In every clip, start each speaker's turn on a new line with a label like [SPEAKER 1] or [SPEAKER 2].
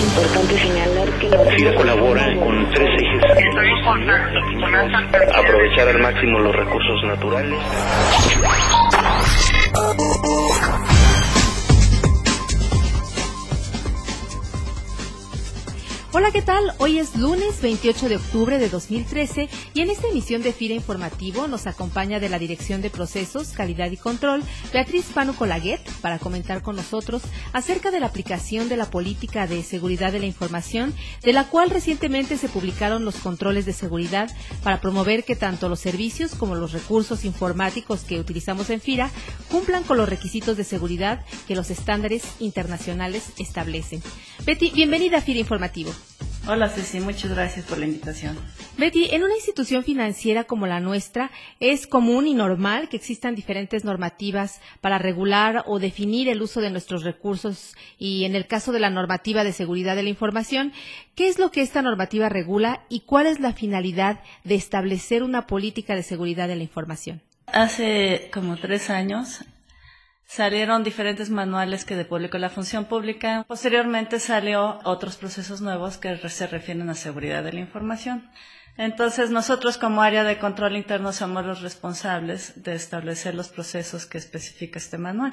[SPEAKER 1] Importante señalar que la
[SPEAKER 2] FIRA colabora con tres ejes. Aprovechar al máximo los recursos naturales.
[SPEAKER 3] Hola, ¿qué tal? Hoy es lunes 28 de octubre de 2013 y en esta emisión de FIRA Informativo nos acompaña de la Dirección de Procesos, Calidad y Control Beatriz Pano Colaguet para comentar con nosotros acerca de la aplicación de la política de seguridad de la información, de la cual recientemente se publicaron los controles de seguridad para promover que tanto los servicios como los recursos informáticos que utilizamos en FIRA cumplan con los requisitos de seguridad que los estándares internacionales establecen. Betty, bienvenida a FIRA Informativo.
[SPEAKER 4] Hola Ceci, muchas gracias por la invitación.
[SPEAKER 3] Betty, en una institución financiera como la nuestra, es común y normal que existan diferentes normativas para regular o definir el uso de nuestros recursos y en el caso de la normativa de seguridad de la información, ¿qué es lo que esta normativa regula y cuál es la finalidad de establecer una política de seguridad de la información?
[SPEAKER 4] Hace como tres años salieron diferentes manuales que publicó la función pública. Posteriormente salió otros procesos nuevos que se refieren a seguridad de la información. Entonces, nosotros como área de control interno somos los responsables de establecer los procesos que especifica este manual.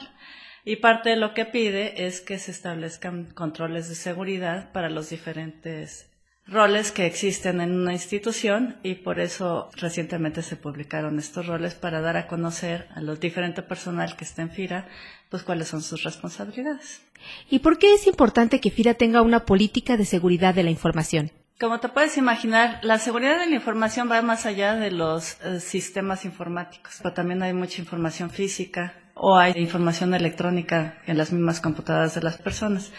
[SPEAKER 4] Y parte de lo que pide es que se establezcan controles de seguridad para los diferentes roles que existen en una institución y por eso recientemente se publicaron estos roles para dar a conocer a los diferentes personal que está en FIRA pues cuáles son sus responsabilidades.
[SPEAKER 3] ¿Y por qué es importante que FIRA tenga una política de seguridad de la información?
[SPEAKER 4] Como te puedes imaginar, la seguridad de la información va más allá de los eh, sistemas informáticos, pero también hay mucha información física, o hay información electrónica en las mismas computadoras de las personas.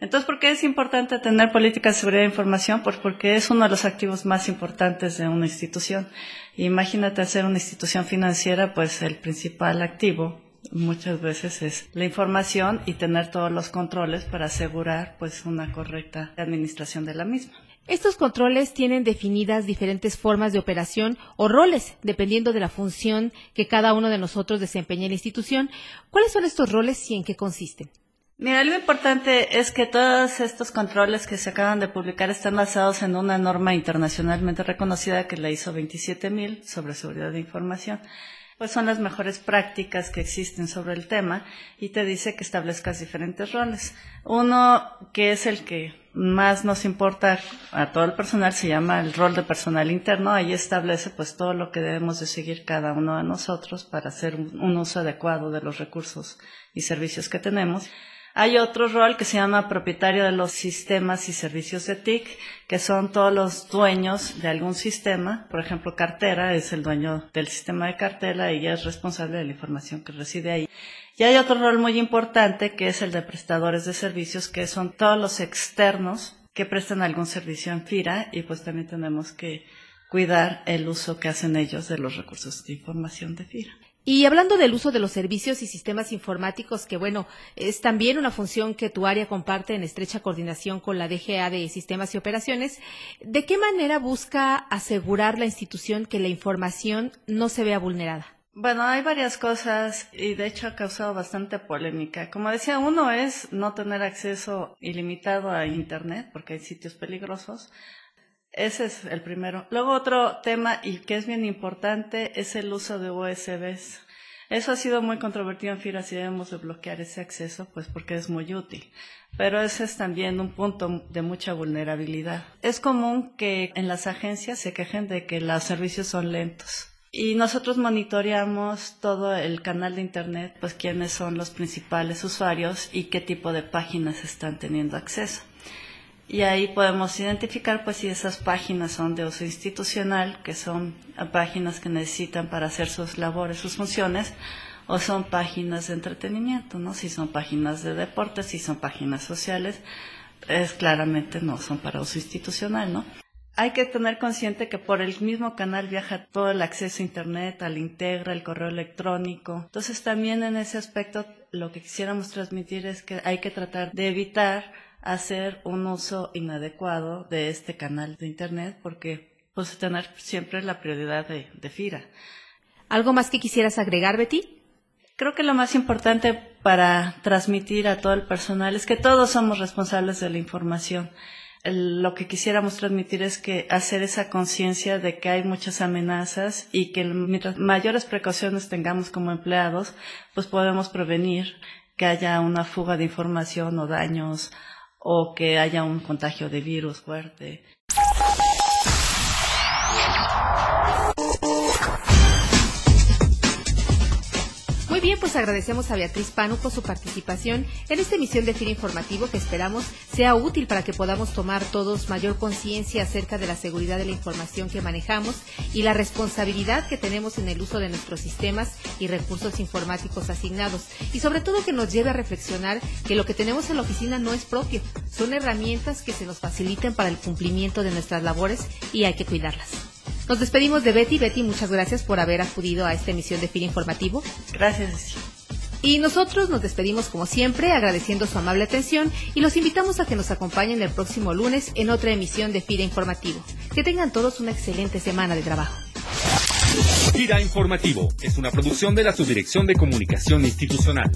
[SPEAKER 4] Entonces, ¿por qué es importante tener políticas de seguridad de información? Pues porque es uno de los activos más importantes de una institución. Imagínate hacer una institución financiera, pues el principal activo muchas veces es la información y tener todos los controles para asegurar pues una correcta administración de la misma.
[SPEAKER 3] Estos controles tienen definidas diferentes formas de operación o roles, dependiendo de la función que cada uno de nosotros desempeña en la institución. ¿Cuáles son estos roles y en qué consisten?
[SPEAKER 4] Mira, lo importante es que todos estos controles que se acaban de publicar están basados en una norma internacionalmente reconocida que la ISO 27000 sobre seguridad de información pues son las mejores prácticas que existen sobre el tema y te dice que establezcas diferentes roles. Uno que es el que más nos importa a todo el personal se llama el rol de personal interno. Ahí establece pues todo lo que debemos de seguir cada uno de nosotros para hacer un uso adecuado de los recursos y servicios que tenemos. Hay otro rol que se llama propietario de los sistemas y servicios de TIC, que son todos los dueños de algún sistema. Por ejemplo, cartera es el dueño del sistema de cartera y es responsable de la información que reside ahí. Y hay otro rol muy importante que es el de prestadores de servicios, que son todos los externos que prestan algún servicio en FIRA y pues también tenemos que cuidar el uso que hacen ellos de los recursos de información de FIRA.
[SPEAKER 3] Y hablando del uso de los servicios y sistemas informáticos, que bueno, es también una función que tu área comparte en estrecha coordinación con la DGA de Sistemas y Operaciones, ¿de qué manera busca asegurar la institución que la información no se vea vulnerada?
[SPEAKER 4] Bueno, hay varias cosas y de hecho ha causado bastante polémica. Como decía, uno es no tener acceso ilimitado a Internet porque hay sitios peligrosos. Ese es el primero. Luego otro tema y que es bien importante es el uso de USBs. Eso ha sido muy controvertido en FIRA si debemos de bloquear ese acceso, pues porque es muy útil. Pero ese es también un punto de mucha vulnerabilidad. Es común que en las agencias se quejen de que los servicios son lentos. Y nosotros monitoreamos todo el canal de Internet, pues quiénes son los principales usuarios y qué tipo de páginas están teniendo acceso y ahí podemos identificar pues si esas páginas son de uso institucional, que son páginas que necesitan para hacer sus labores, sus funciones, o son páginas de entretenimiento, ¿no? Si son páginas de deporte, si son páginas sociales, es claramente no son para uso institucional, ¿no? Hay que tener consciente que por el mismo canal viaja todo el acceso a Internet, al Integra, el correo electrónico. Entonces también en ese aspecto lo que quisiéramos transmitir es que hay que tratar de evitar hacer un uso inadecuado de este canal de Internet porque pues tener siempre la prioridad de, de FIRA.
[SPEAKER 3] ¿Algo más que quisieras agregar, Betty?
[SPEAKER 4] Creo que lo más importante para transmitir a todo el personal es que todos somos responsables de la información. lo que quisiéramos transmitir es que hacer esa conciencia de que hay muchas amenazas y que mientras mayores precauciones tengamos como empleados, pues podemos prevenir que haya una fuga de información o daños o que haya un contagio de virus fuerte.
[SPEAKER 3] Bien, pues agradecemos a Beatriz Panu por su participación en esta emisión de FIR Informativo que esperamos sea útil para que podamos tomar todos mayor conciencia acerca de la seguridad de la información que manejamos y la responsabilidad que tenemos en el uso de nuestros sistemas y recursos informáticos asignados. Y sobre todo que nos lleve a reflexionar que lo que tenemos en la oficina no es propio, son herramientas que se nos faciliten para el cumplimiento de nuestras labores y hay que cuidarlas. Nos despedimos de Betty. Betty, muchas gracias por haber acudido a esta emisión de FIR Informativo.
[SPEAKER 4] Gracias.
[SPEAKER 3] Y nosotros nos despedimos como siempre, agradeciendo su amable atención y los invitamos a que nos acompañen el próximo lunes en otra emisión de FIRA Informativo. Que tengan todos una excelente semana de trabajo.
[SPEAKER 5] FIRA Informativo es una producción de la Subdirección de Comunicación Institucional.